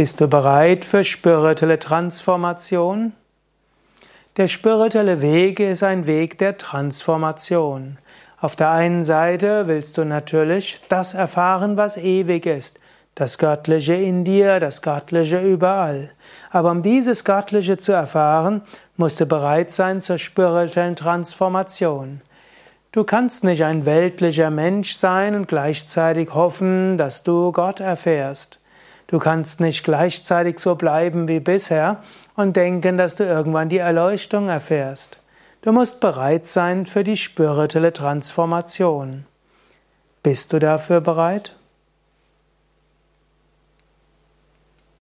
Bist du bereit für spirituelle Transformation? Der spirituelle Weg ist ein Weg der Transformation. Auf der einen Seite willst du natürlich das erfahren, was ewig ist, das Göttliche in dir, das Göttliche überall. Aber um dieses Göttliche zu erfahren, musst du bereit sein zur spirituellen Transformation. Du kannst nicht ein weltlicher Mensch sein und gleichzeitig hoffen, dass du Gott erfährst. Du kannst nicht gleichzeitig so bleiben wie bisher und denken, dass du irgendwann die Erleuchtung erfährst. Du musst bereit sein für die spirituelle Transformation. Bist du dafür bereit?